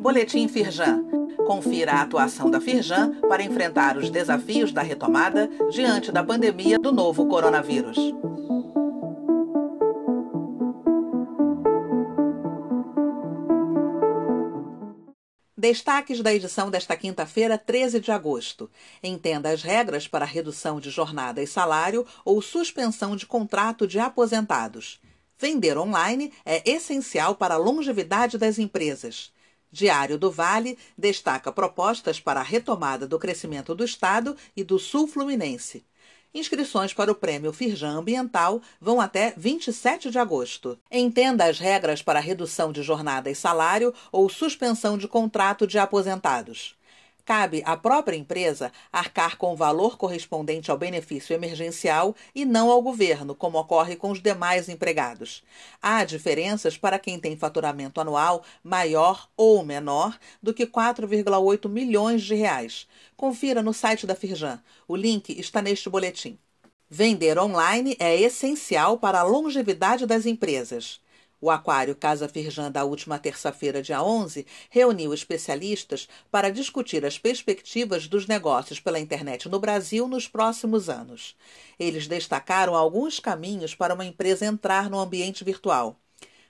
Boletim Firjan. Confira a atuação da Firjan para enfrentar os desafios da retomada diante da pandemia do novo coronavírus. Destaques da edição desta quinta-feira, 13 de agosto. Entenda as regras para redução de jornada e salário ou suspensão de contrato de aposentados. Vender online é essencial para a longevidade das empresas. Diário do Vale destaca propostas para a retomada do crescimento do Estado e do Sul Fluminense. Inscrições para o Prêmio Firjan Ambiental vão até 27 de agosto. Entenda as regras para redução de jornada e salário ou suspensão de contrato de aposentados cabe à própria empresa arcar com o valor correspondente ao benefício emergencial e não ao governo, como ocorre com os demais empregados. Há diferenças para quem tem faturamento anual maior ou menor do que 4,8 milhões de reais. Confira no site da Firjan. O link está neste boletim. Vender online é essencial para a longevidade das empresas. O Aquário Casa Firjan da última terça-feira, dia 11, reuniu especialistas para discutir as perspectivas dos negócios pela internet no Brasil nos próximos anos. Eles destacaram alguns caminhos para uma empresa entrar no ambiente virtual.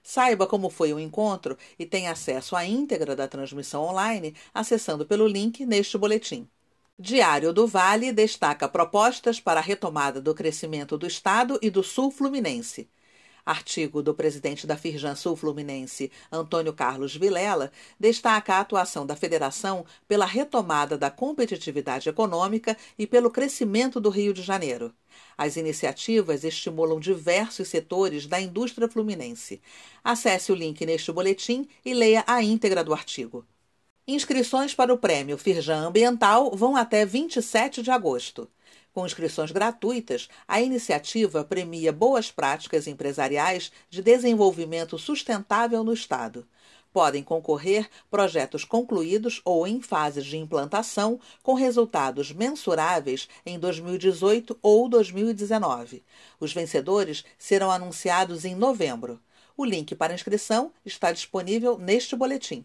Saiba como foi o encontro e tenha acesso à íntegra da transmissão online acessando pelo link neste boletim. Diário do Vale destaca propostas para a retomada do crescimento do Estado e do Sul Fluminense. Artigo do presidente da Firjan Sul Fluminense, Antônio Carlos Vilela, destaca a atuação da federação pela retomada da competitividade econômica e pelo crescimento do Rio de Janeiro. As iniciativas estimulam diversos setores da indústria fluminense. Acesse o link neste boletim e leia a íntegra do artigo. Inscrições para o Prêmio Firjan Ambiental vão até 27 de agosto. Com inscrições gratuitas, a iniciativa premia boas práticas empresariais de desenvolvimento sustentável no Estado. Podem concorrer projetos concluídos ou em fases de implantação com resultados mensuráveis em 2018 ou 2019. Os vencedores serão anunciados em novembro. O link para inscrição está disponível neste boletim.